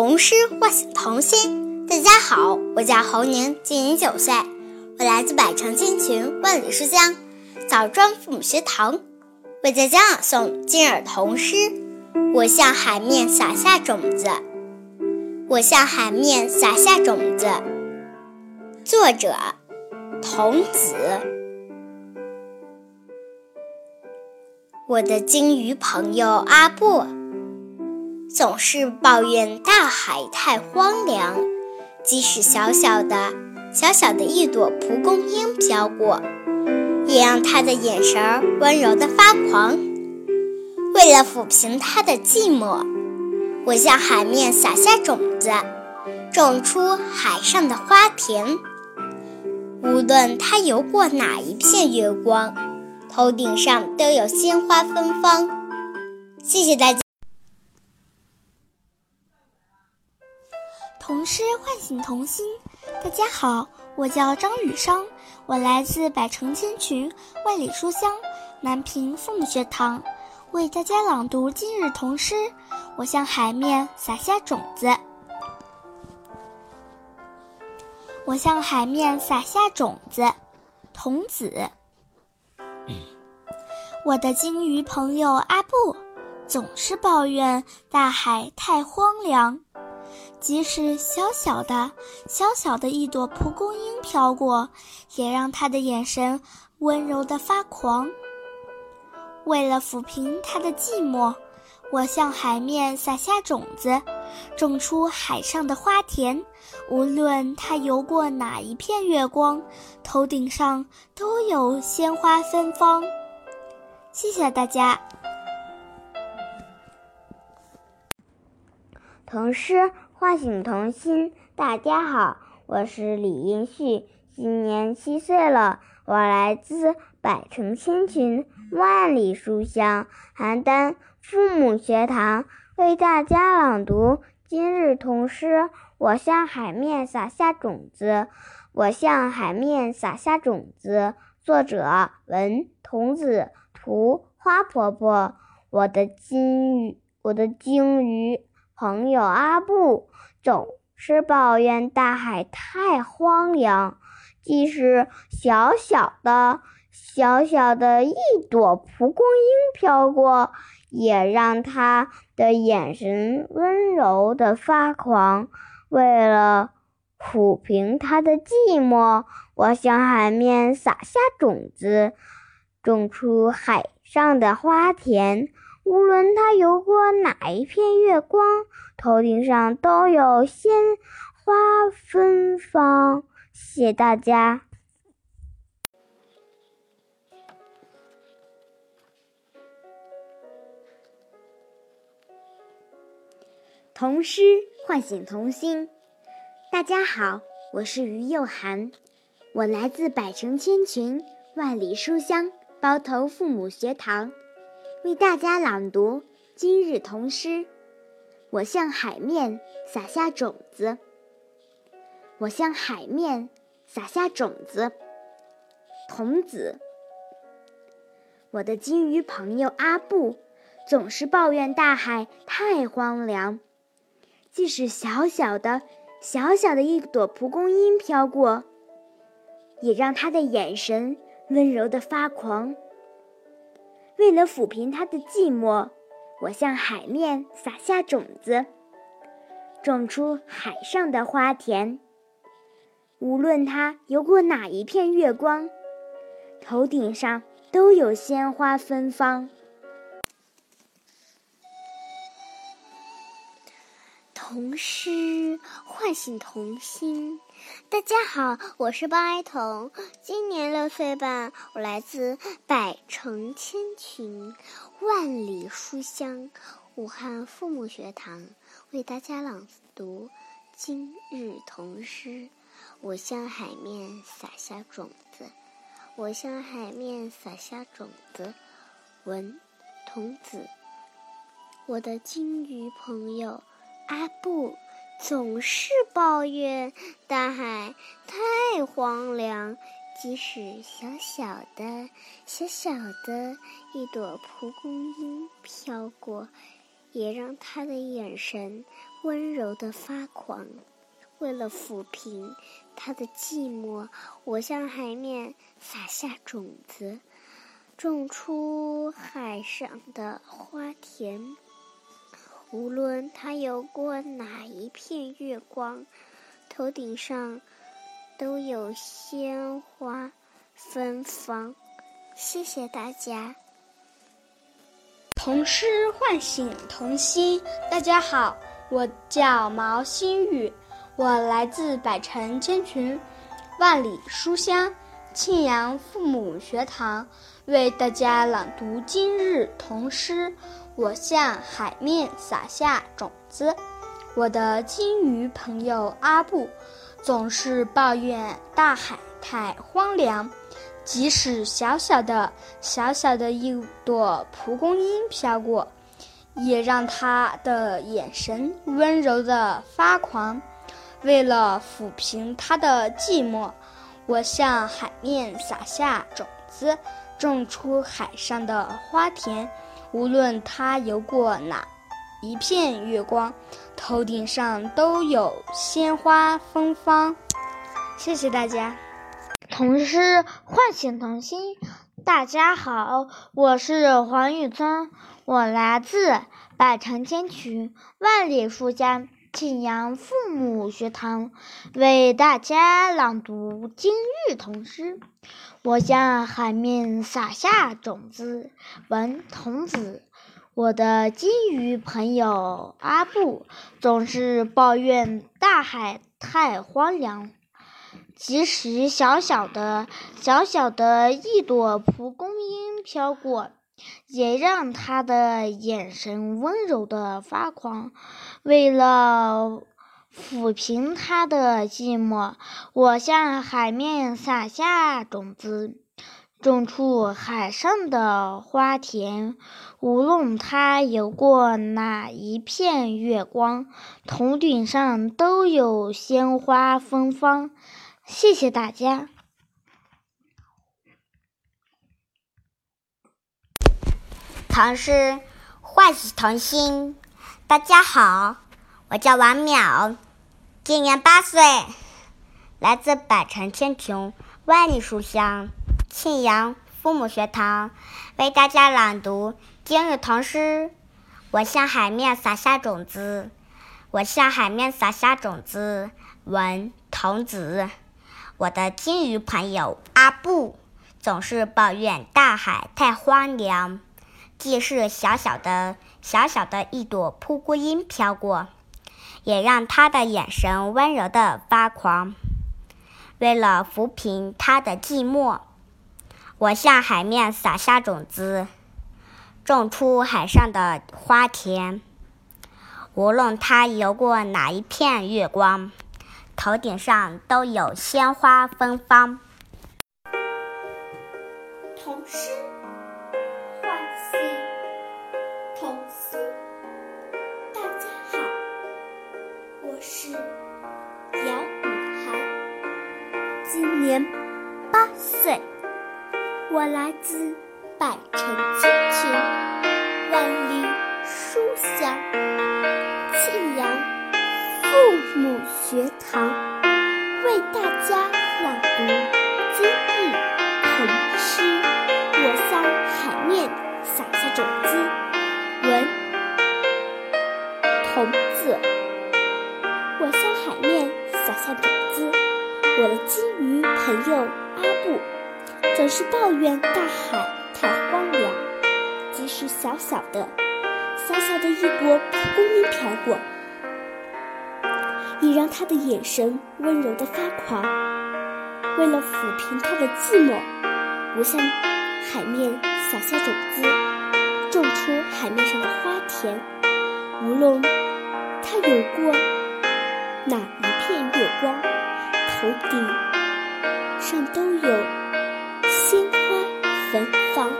童诗唤醒童心。大家好，我叫侯宁，今年九岁，我来自百城千群万里书香枣庄父母学堂，为大家朗诵今日童诗。我向海面撒下种子，我向海面撒下种子。作者：童子。我的鲸鱼朋友阿布。总是抱怨大海太荒凉，即使小小的、小小的一朵蒲公英飘过，也让他的眼神温柔的发狂。为了抚平他的寂寞，我向海面撒下种子，种出海上的花田。无论他游过哪一片月光，头顶上都有鲜花芬芳。谢谢大家。童诗唤醒童心，大家好，我叫张雨商，我来自百城千群万里书香南平父母学堂，为大家朗读今日童诗。我向海面撒下种子，我向海面撒下种子，童子。我的鲸鱼朋友阿布，总是抱怨大海太荒凉。即使小小的、小小的一朵蒲公英飘过，也让他的眼神温柔的发狂。为了抚平他的寂寞，我向海面撒下种子，种出海上的花田。无论他游过哪一片月光，头顶上都有鲜花芬芳。谢谢大家。童诗。唤醒童心，大家好，我是李英旭，今年七岁了，我来自百城千群万里书香邯郸父母学堂，为大家朗读今日童诗。我向海面撒下种子，我向海面撒下种子。作者文童子，图花婆婆。我的金鱼，我的鲸鱼。朋友阿布总是抱怨大海太荒凉，即使小小的、小小的一朵蒲公英飘过，也让他的眼神温柔的发狂。为了抚平他的寂寞，我向海面撒下种子，种出海上的花田。无论他游过哪一片月光，头顶上都有鲜花芬芳。谢谢大家。童诗唤醒童心。大家好，我是于幼涵，我来自百城千群万里书香包头父母学堂。为大家朗读今日童诗。我向海面撒下种子。我向海面撒下种子。童子。我的金鱼朋友阿布总是抱怨大海太荒凉，即使小小的、小小的一朵蒲公英飘过，也让他的眼神温柔的发狂。为了抚平他的寂寞，我向海面撒下种子，种出海上的花田。无论他游过哪一片月光，头顶上都有鲜花芬芳。童诗唤醒童心。大家好，我是包爱彤，今年六岁半，我来自百城千群万里书香武汉父母学堂，为大家朗读今日童诗。我向海面撒下种子，我向海面撒下种子。文童子，我的金鱼朋友。阿布总是抱怨大海太荒凉，即使小小的、小小的一朵蒲公英飘过，也让他的眼神温柔的发狂。为了抚平他的寂寞，我向海面撒下种子，种出海上的花田。无论他游过哪一片月光，头顶上都有鲜花芬芳。谢谢大家。童诗唤醒童心。大家好，我叫毛新宇，我来自百城千群，万里书香庆阳父母学堂，为大家朗读今日童诗。我向海面撒下种子。我的金鱼朋友阿布，总是抱怨大海太荒凉。即使小小的、小小的一朵蒲公英飘过，也让他的眼神温柔的发狂。为了抚平他的寂寞，我向海面撒下种子，种出海上的花田。无论他游过哪一片月光，头顶上都有鲜花芬芳。谢谢大家。童诗唤醒童心。大家好，我是黄玉村，我来自百城千群，万里书香庆阳父母学堂，为大家朗读今日童诗。我向海面撒下种子，文童子。我的金鱼朋友阿布总是抱怨大海太荒凉，即使小小的、小小的一朵蒲公英飘过，也让他的眼神温柔的发狂。为了抚平他的寂寞，我向海面撒下种子，种出海上的花田。无论他游过哪一片月光，头顶上都有鲜花芬芳。谢谢大家。唐诗唤醒童心。大家好。我叫王淼，今年八岁，来自百城千穷万里书香庆阳父母学堂，为大家朗读今日童诗。我向海面撒下种子，我向海面撒下种子。文童子，我的金鱼朋友阿布总是抱怨大海太荒凉，即使小小的、小小的一朵蒲公英飘过。也让他的眼神温柔的发狂。为了抚平他的寂寞，我向海面撒下种子，种出海上的花田。无论他游过哪一片月光，头顶上都有鲜花芬芳。童诗唤醒童心。我是姚雨涵，今年八岁，我来自百城千群，万里书香，庆阳父母学我的金鱼朋友阿布总是抱怨大海太荒凉，即使小小的、小小的一朵蒲公英飘过，也让他的眼神温柔的发狂。为了抚平他的寂寞，我向海面撒下种子，种出海面上的花田。无论他有过。哪一片月光，头顶上都有鲜花芬芳。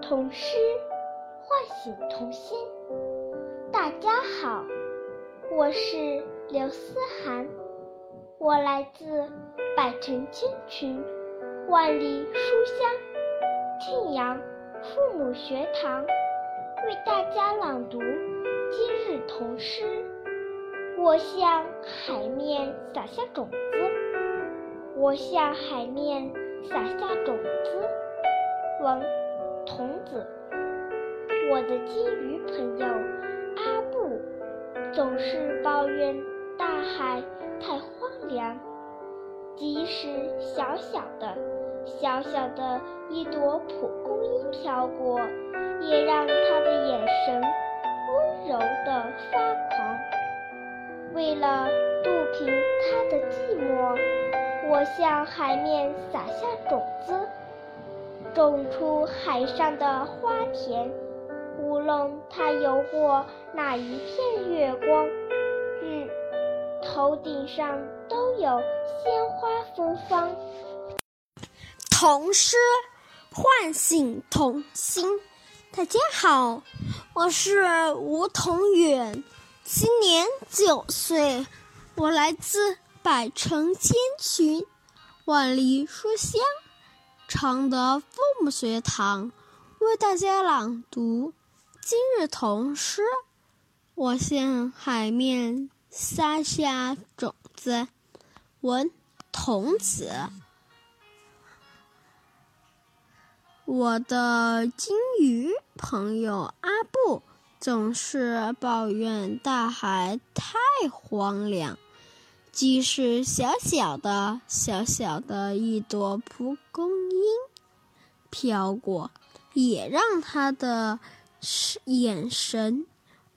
童诗唤醒童心。大家好，我是刘思涵，我来自百城千群，万里书香庆阳父母学堂，为大家朗读今日童诗。我向海面撒下种子，我向海面撒下种子。王童子，我的金鱼朋友阿布总是抱怨大海太荒凉，即使小小的、小小的一朵蒲公英飘过，也让他的眼神温柔的发狂。为了抚平他的寂寞，我向海面撒下种子，种出海上的花田。无论它游过哪一片月光，日头顶上都有鲜花芬芳。童诗唤醒童心。大家好，我是吴同远，今年九岁，我来自百城千群，万里书香常德父母学堂，为大家朗读。今日童诗，我向海面撒下种子。文童子，我的金鱼朋友阿布总是抱怨大海太荒凉，即使小小的、小小的一朵蒲公英飘过，也让他的。眼神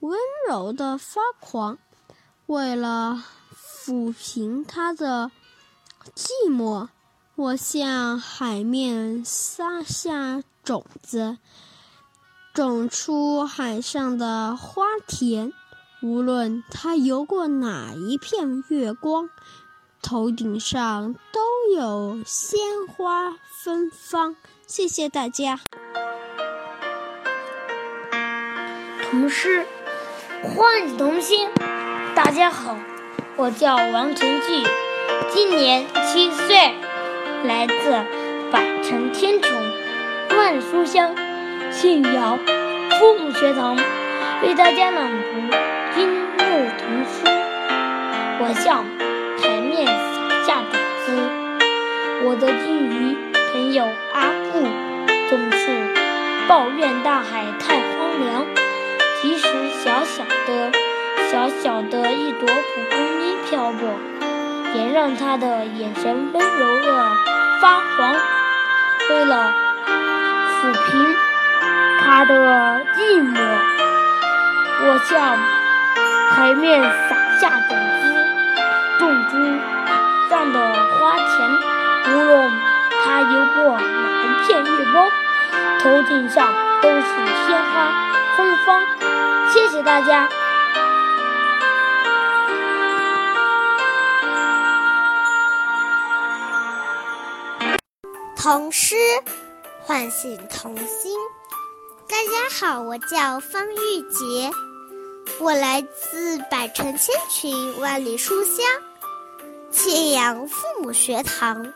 温柔的发狂，为了抚平他的寂寞，我向海面撒下种子，种出海上的花田。无论它游过哪一片月光，头顶上都有鲜花芬芳。谢谢大家。童诗唤醒童心。大家好，我叫王晨继，今年七岁，来自百城天穹万书香信阳父母学堂，为大家朗读今日童诗。我向海面撒下种子，我的金鱼朋友阿布总是抱怨大海太荒凉。即使小小的、小小的一朵蒲公英飘过，也让他的眼神温柔的发黄。为了抚平他的寂寞，我向海面撒下种子，种出上的花田。无论它游过哪一片月光，头顶上都是鲜花芬芳。谢谢大家。童诗唤醒童心。大家好，我叫方玉洁，我来自百城千群万里书香庆阳父母学堂，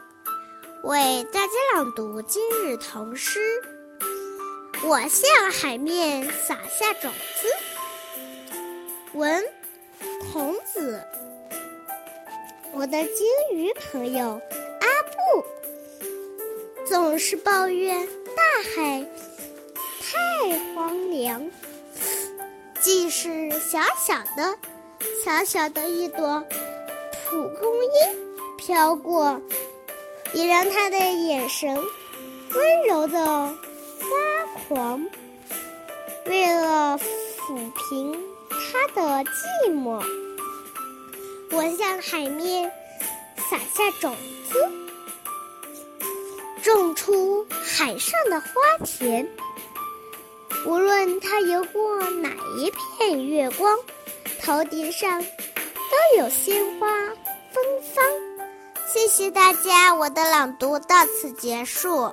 为大家朗读今日童诗。我向海面撒下种子。文童子，我的金鱼朋友阿布总是抱怨大海太荒凉，即使小小的、小小的一朵蒲公英飘过，也让他的眼神温柔的发狂。为了抚平。他的寂寞，我向海面撒下种子，种出海上的花田。无论它游过哪一片月光，头顶上都有鲜花芬芳。谢谢大家，我的朗读到此结束。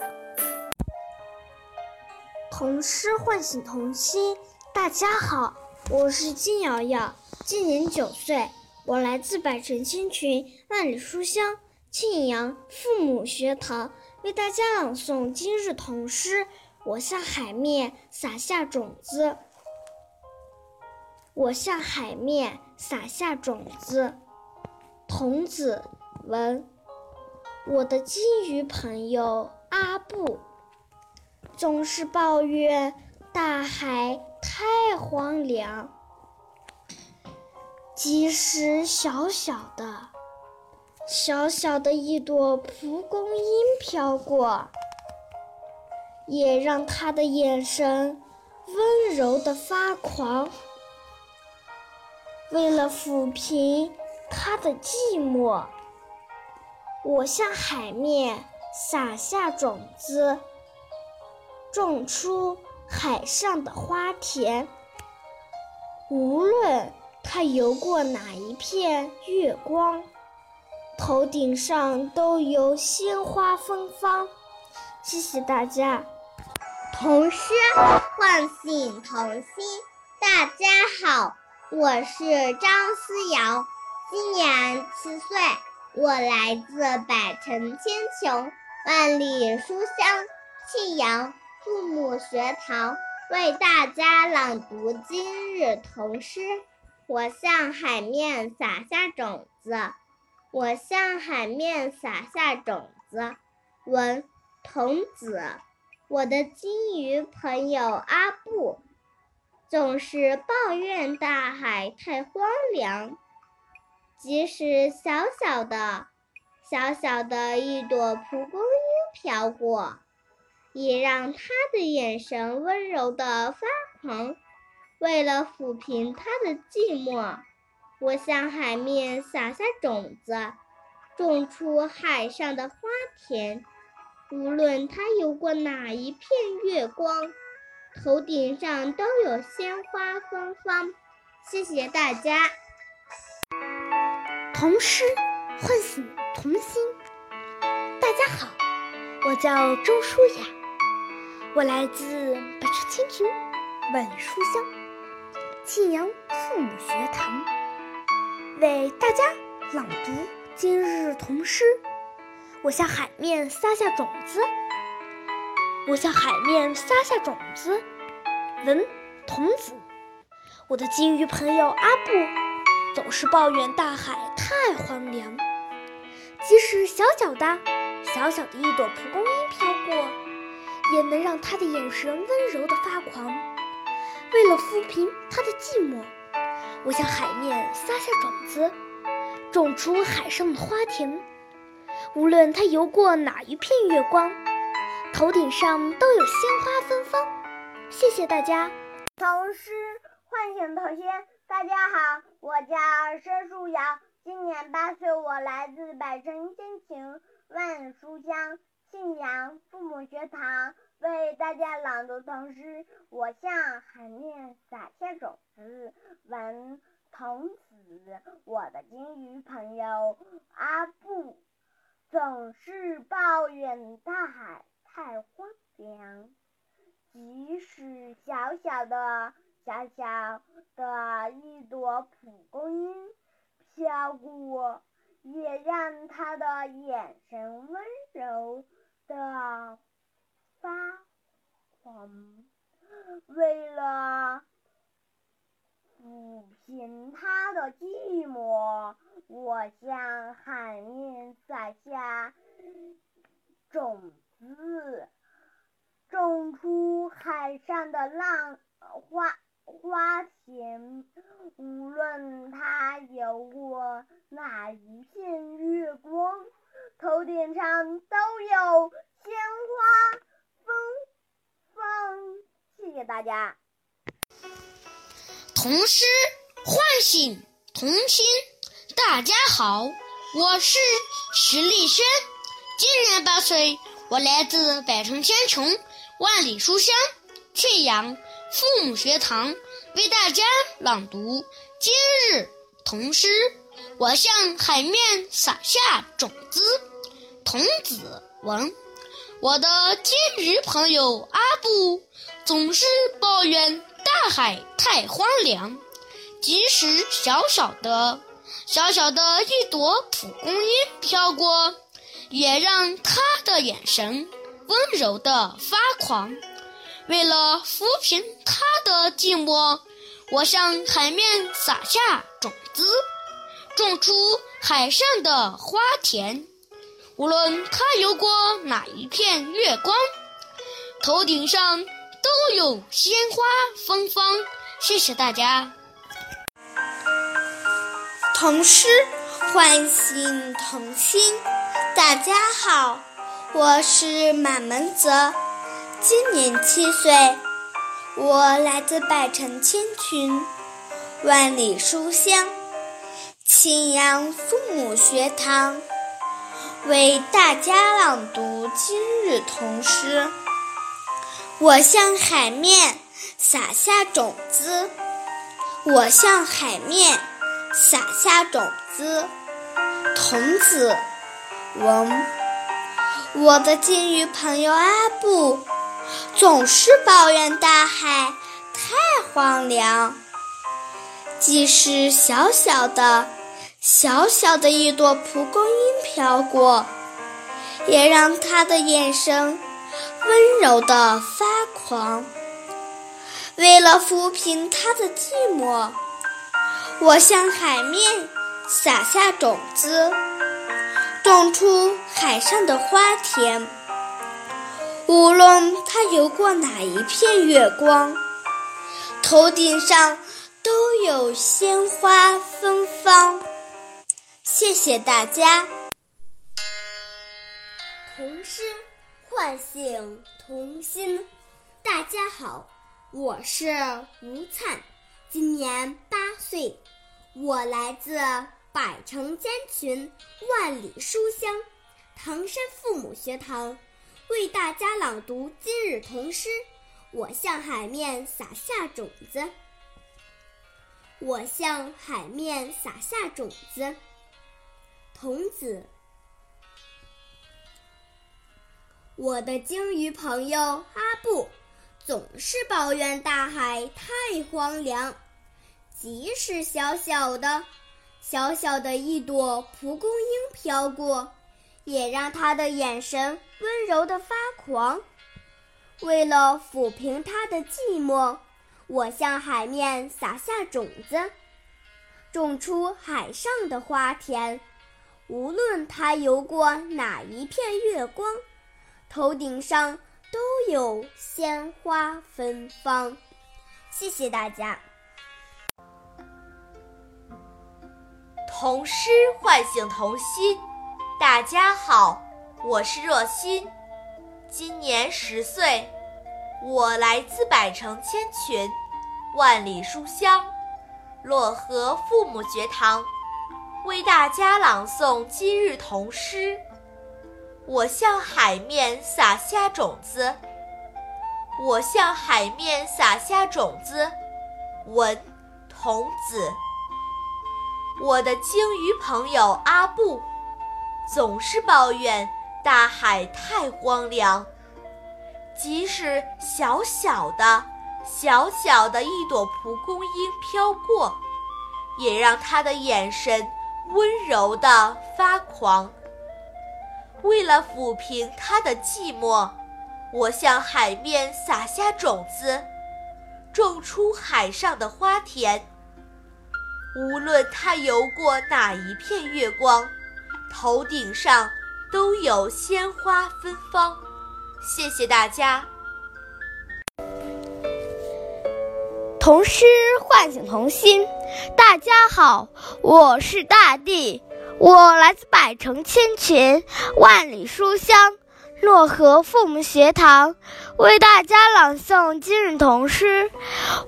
童诗唤醒童心，大家好。我是金瑶瑶，今年九岁，我来自百城千群万里书香庆阳父母学堂，为大家朗诵今日童诗。我向海面撒下种子。我向海面撒下种子。童子文，我的金鱼朋友阿布，总是抱怨大海太荒凉。即使小小的、小小的一朵蒲公英飘过，也让他的眼神温柔的发狂。为了抚平他的寂寞，我向海面撒下种子，种出海上的花田。无论他游过哪一片月光，头顶上都有鲜花芬芳。谢谢大家。童诗唤醒童心。大家好。我是张思瑶，今年七岁，我来自百城千穷、万里书香庆阳父母学堂，为大家朗读今日童诗。我向海面撒下种子，我向海面撒下种子。文童子，我的金鱼朋友阿布。总是抱怨大海太荒凉，即使小小的、小小的一朵蒲公英飘过，也让他的眼神温柔的发狂。为了抚平他的寂寞，我向海面撒下种子，种出海上的花田。无论他游过哪一片月光。头顶上都有鲜花芬芳，谢谢大家。童诗唤醒童心。大家好，我叫周舒雅，我来自百城千群，万里书香，庆阳父母学堂，为大家朗读今日童诗。我向海面撒下种子。我向海面撒下种子。文童子，我的金鱼朋友阿布总是抱怨大海太荒凉。即使小小的、小小的一朵蒲公英飘过，也能让他的眼神温柔的发狂。为了抚平他的寂寞，我向海面撒下种子，种出海上的花田。无论他游过哪一片月光。头顶上都有鲜花芬芳，谢谢大家。童诗唤醒童心，大家好，我叫申树瑶，今年八岁，我来自百城千情万书香信阳父母学堂，为大家朗读童诗。我向海面撒下种子，文童子，我的金鱼朋友阿布，总是抱怨大海。太荒凉，即使小小的、小小的一朵蒲公英飘过，也让他的眼神温柔的发黄。为了抚平他的寂寞，我向海面撒下种。子种出海上的浪花花田，无论它游过哪一片月光，头顶上都有鲜花芬芳。谢谢大家。童诗唤醒童心。大家好，我是徐立轩，今年八岁。我来自百城千穷，万里书香，庆阳父母学堂，为大家朗读今日童诗。我向海面撒下种子，童子文。我的金鱼朋友阿布总是抱怨大海太荒凉，即使小小的、小小的一朵蒲公英飘过。也让他的眼神温柔的发狂。为了抚平他的寂寞，我向海面撒下种子，种出海上的花田。无论它游过哪一片月光，头顶上都有鲜花芬芳。谢谢大家。童诗唤醒童心。大家好，我是马门泽，今年七岁，我来自百城千群，万里书香，庆阳父母学堂。为大家朗读今日童诗。我向海面撒下种子，我向海面撒下种子。童子文，我的金鱼朋友阿布总是抱怨大海太荒凉，即使小小的。小小的一朵蒲公英飘过，也让他的眼神温柔的发狂。为了抚平他的寂寞，我向海面撒下种子，种出海上的花田。无论它游过哪一片月光，头顶上都有鲜花芬芳。谢谢大家。童诗唤醒童心。大家好，我是吴灿，今年八岁，我来自百城千群，万里书香唐山父母学堂，为大家朗读今日童诗。我向海面撒下种子，我向海面撒下种子。童子，我的鲸鱼朋友阿布总是抱怨大海太荒凉，即使小小的、小小的一朵蒲公英飘过，也让他的眼神温柔的发狂。为了抚平他的寂寞，我向海面撒下种子，种出海上的花田。无论他游过哪一片月光，头顶上都有鲜花芬芳。谢谢大家。童诗唤醒童心。大家好，我是若欣，今年十岁，我来自百城千群，万里书香漯河父母学堂。为大家朗诵今日童诗。我向海面撒下种子，我向海面撒下种子。文童子，我的鲸鱼朋友阿布总是抱怨大海太荒凉，即使小小的、小小的一朵蒲公英飘过，也让他的眼神。温柔的发狂。为了抚平他的寂寞，我向海面撒下种子，种出海上的花田。无论他游过哪一片月光，头顶上都有鲜花芬芳。谢谢大家。童诗唤醒童心。大家好，我是大地，我来自百城千群，万里书香漯河父母学堂，为大家朗诵今日童诗。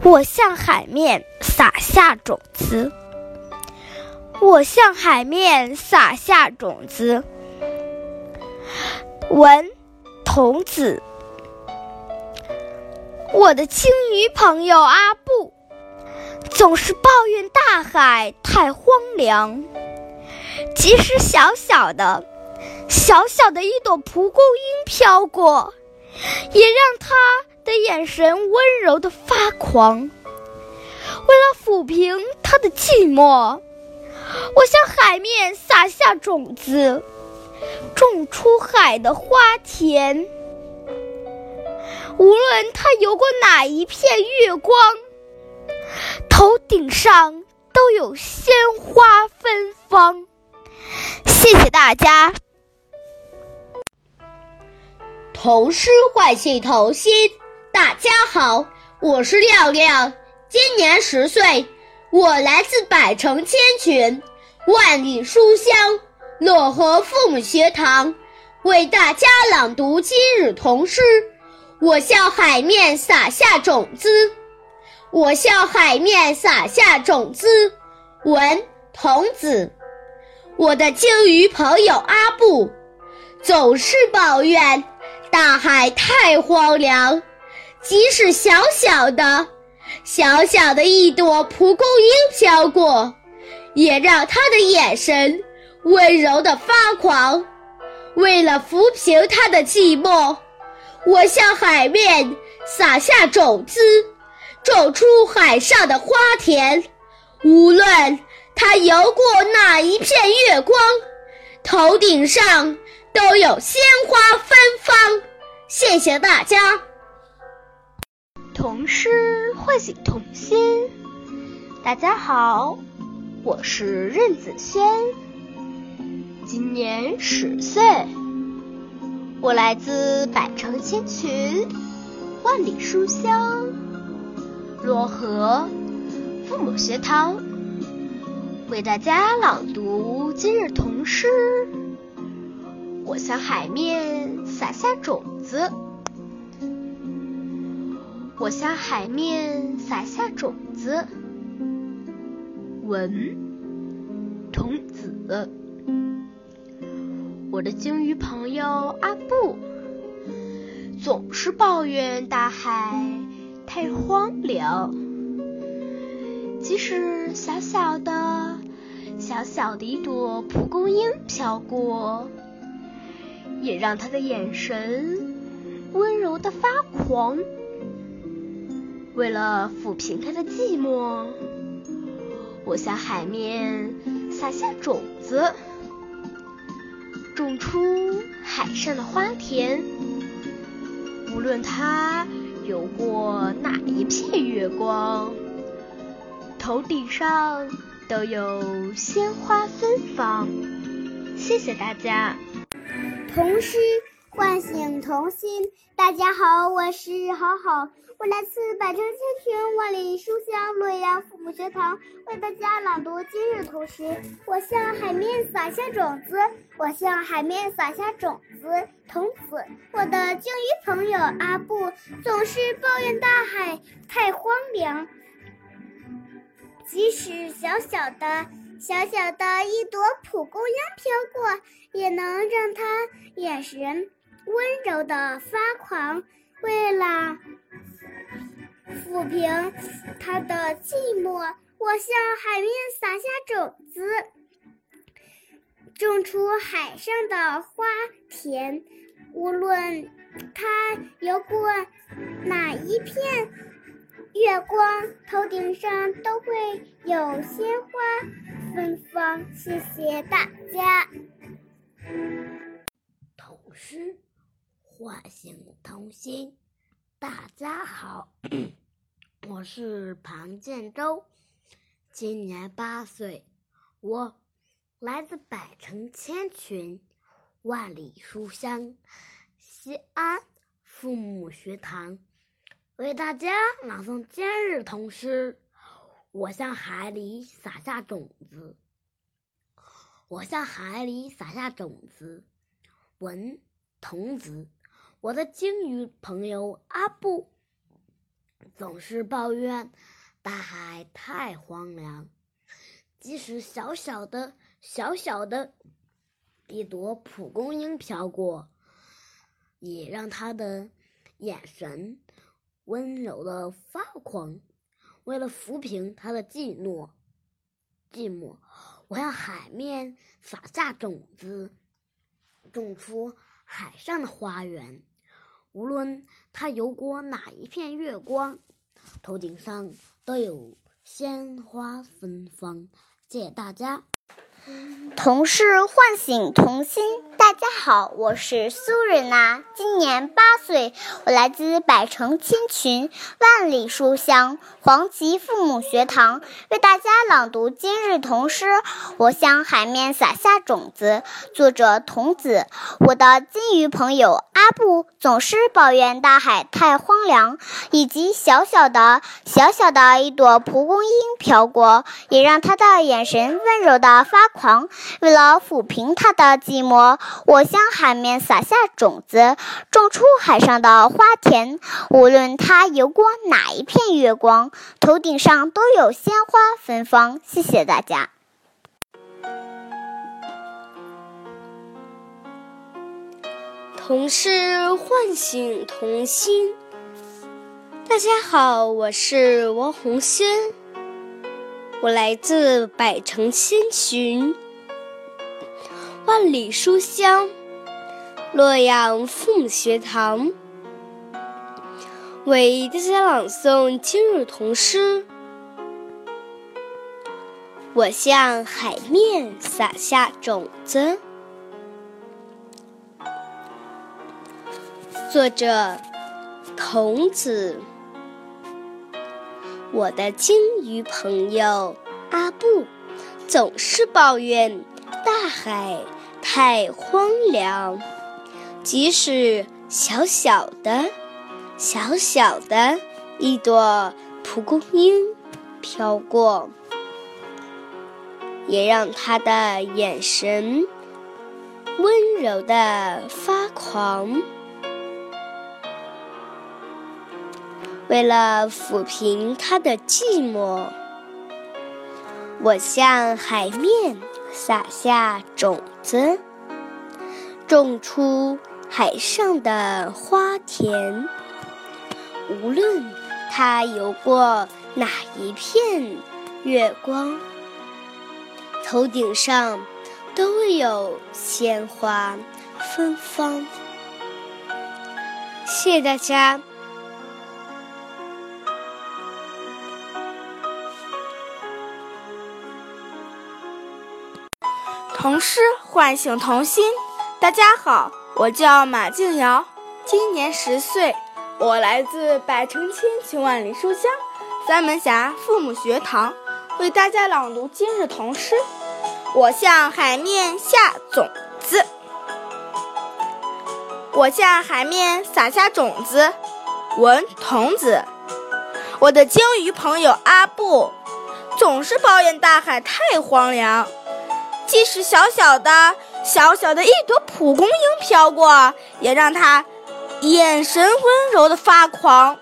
我向海面撒下种子，我向海面撒下种子。文童子。我的鲸鱼朋友阿布总是抱怨大海太荒凉，即使小小的、小小的一朵蒲公英飘过，也让他的眼神温柔的发狂。为了抚平他的寂寞，我向海面撒下种子，种出海的花田。无论他游过哪一片月光，头顶上都有鲜花芬芳。谢谢大家。童诗唤醒童心。大家好，我是亮亮，今年十岁，我来自百城千群，万里书香漯河父母学堂，为大家朗读今日童诗。我向海面撒下种子，我向海面撒下种子。文童子，我的鲸鱼朋友阿布，总是抱怨大海太荒凉。即使小小的、小小的一朵蒲公英飘过，也让他的眼神温柔的发狂。为了抚平他的寂寞。我向海面撒下种子，种出海上的花田。无论它游过哪一片月光，头顶上都有鲜花芬芳。谢谢大家。童诗唤醒童心。大家好，我是任子轩，今年十岁。我来自百城千群，万里书香，漯河父母学堂，为大家朗读今日童诗。我向海面撒下种子，我向海面撒下种子。文，童子。我的鲸鱼朋友阿布总是抱怨大海太荒凉，即使小小的、小小的一朵蒲公英飘过，也让他的眼神温柔的发狂。为了抚平他的寂寞，我向海面撒下种子。种出海上的花田，无论他游过哪一片月光，头顶上都有鲜花芬芳。谢谢大家。童诗唤醒童心。大家好，我是好好。我来自百城千群，万里书香，洛阳父母学堂，为大家朗读今日童诗。我向海面撒下种子，我向海面撒下种子。童子，我的鲸鱼朋友阿布总是抱怨大海太荒凉，即使小小的、小小的一朵蒲公英飘过，也能让他眼神温柔的发狂。为了抚平他的寂寞，我向海面撒下种子，种出海上的花田。无论它游过哪一片月光，头顶上都会有鲜花芬芳。谢谢大家。童诗唤醒童心。大家好。我是庞建州，今年八岁，我来自百城千群，万里书香，西安父母学堂，为大家朗诵今日童诗。我向海里撒下种子，我向海里撒下种子。文童子，我的鲸鱼朋友阿布。总是抱怨大海太荒凉，即使小小的、小小的一朵蒲公英飘过，也让他的眼神温柔的发狂。为了抚平他的寂寞，寂寞，我向海面撒下种子，种出海上的花园。无论他游过哪一片月光，头顶上都有鲜花芬芳。谢谢大家。童诗唤醒童心。大家好，我是苏瑞娜，今年八岁，我来自百城千群、万里书香黄旗父母学堂，为大家朗读今日童诗。我向海面撒下种子。作者童子。我的金鱼朋友阿布总是抱怨大海太荒凉，以及小小的、小小的一朵蒲公英飘过，也让他的眼神温柔的发狂。为了抚平他的寂寞。我向海面撒下种子，种出海上的花田。无论它游过哪一片月光，头顶上都有鲜花芬芳。谢谢大家。童诗唤醒童心。大家好，我是王红轩，我来自百城千寻。万里书香，洛阳父母学堂为大家朗诵今日童诗。我向海面撒下种子。作者：童子。我的鲸鱼朋友阿布总是抱怨大海。太荒凉，即使小小的、小小的一朵蒲公英飘过，也让他的眼神温柔的发狂。为了抚平他的寂寞，我向海面。撒下种子，种出海上的花田。无论它游过哪一片月光，头顶上都有鲜花芬芳。谢谢大家。童诗唤醒童心。大家好，我叫马静瑶，今年十岁，我来自百城千群万里书香三门峡父母学堂，为大家朗读今日童诗。我向海面下种子，我向海面撒下种子。文童子，我的鲸鱼朋友阿布总是抱怨大海太荒凉。即使小小的、小小的一朵蒲公英飘过，也让他眼神温柔的发狂。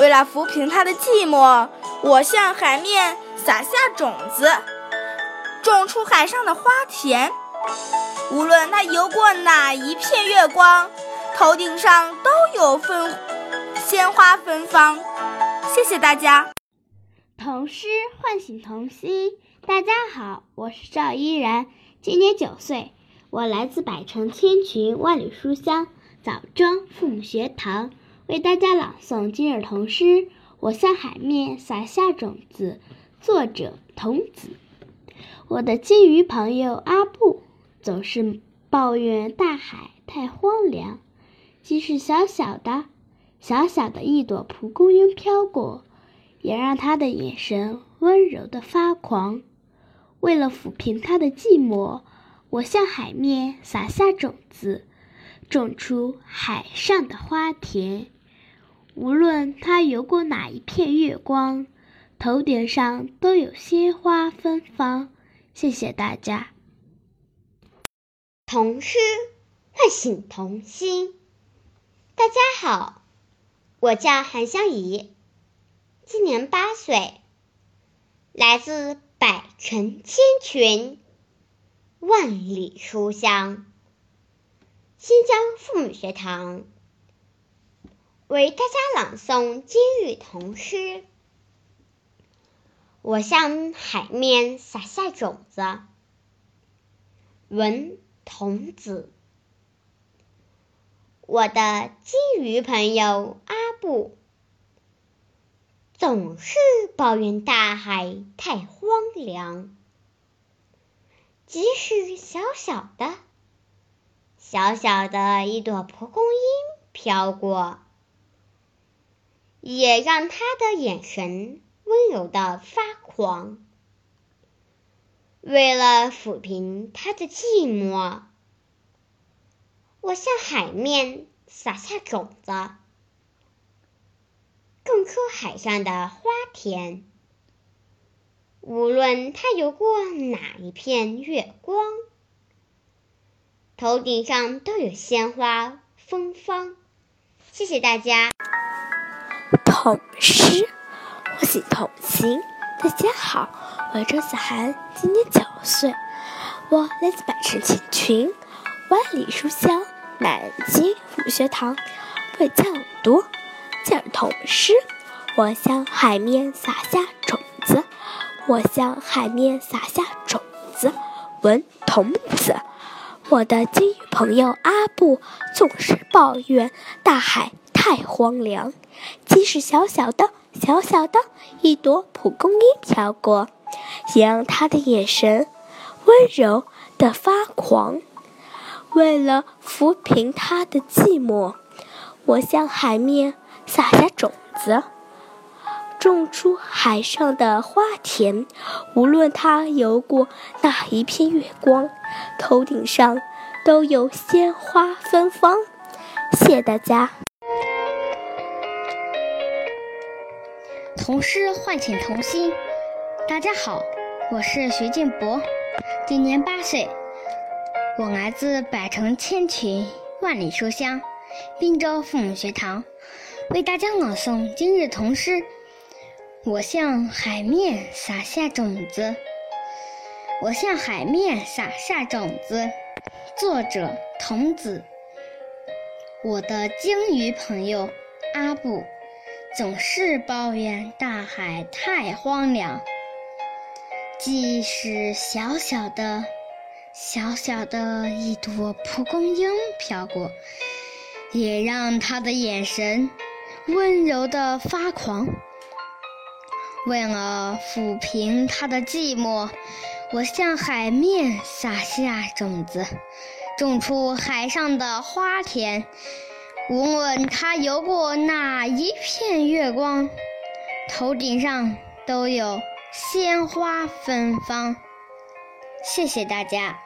为了抚平他的寂寞，我向海面撒下种子，种出海上的花田。无论他游过哪一片月光，头顶上都有芬鲜花芬芳。谢谢大家。童诗唤醒童心。大家好，我是赵依然，今年九岁，我来自百城千群万里书香枣庄父母学堂，为大家朗诵今日童诗《我向海面撒下种子》，作者童子。我的金鱼朋友阿布总是抱怨大海太荒凉，即使小小的、小小的一朵蒲公英飘过，也让他的眼神温柔的发狂。为了抚平他的寂寞，我向海面撒下种子，种出海上的花田。无论他游过哪一片月光，头顶上都有鲜花芬芳。谢谢大家。童诗唤醒童心。大家好，我叫韩香怡，今年八岁，来自。百城千群，万里书香。新疆妇女学堂为大家朗诵今日童诗。我向海面撒下种子。文童子。我的金鱼朋友阿布。总是抱怨大海太荒凉，即使小小的、小小的一朵蒲公英飘过，也让他的眼神温柔的发狂。为了抚平他的寂寞，我向海面撒下种子，种出海上的花田。无论他游过哪一片月光，头顶上都有鲜花芬芳。谢谢大家。童诗，唤醒童行。大家好，我叫周子涵，今年九岁，我来自百城千群，万里书香南京父母学堂，为家朗读讲童诗。我向海面撒下种子。我向海面撒下种子，文童子。我的金鱼朋友阿布总是抱怨大海太荒凉，即使小小的、小小的一朵蒲公英飘过，也让他的眼神温柔的发狂。为了抚平他的寂寞，我向海面撒下种子。种出海上的花田，无论它游过哪一片月光，头顶上都有鲜花芬芳。谢谢大家。童诗唤醒童心。大家好，我是徐建博，今年八岁，我来自百城千群，万里书香，滨州父母学堂，为大家朗诵今日童诗。我向海面撒下种子，我向海面撒下种子。作者：童子。我的鲸鱼朋友阿布总是抱怨大海太荒凉，即使小小的、小小的一朵蒲公英飘过，也让他的眼神温柔的发狂。为了抚平他的寂寞，我向海面撒下种子，种出海上的花田。无论他游过哪一片月光，头顶上都有鲜花芬芳。谢谢大家。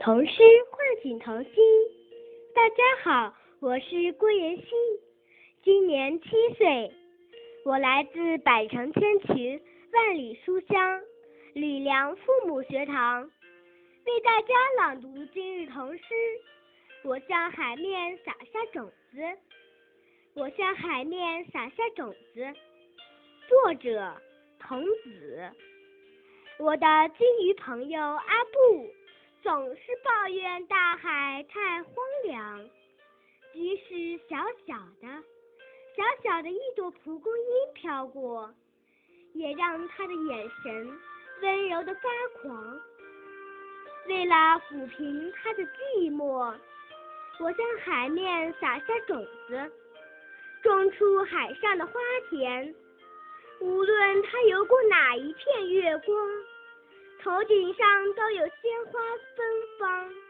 童诗唤醒童心。大家好，我是郭妍希，今年七岁，我来自百城千群，万里书香吕梁父母学堂，为大家朗读今日童诗。我向海面撒下种子，我向海面撒下种子。作者：童子。我的金鱼朋友阿布。总是抱怨大海太荒凉，即使小小的、小小的一朵蒲公英飘过，也让他的眼神温柔的发狂。为了抚平他的寂寞，我向海面撒下种子，种出海上的花田。无论他游过哪一片月光。头顶上都有鲜花芬芳。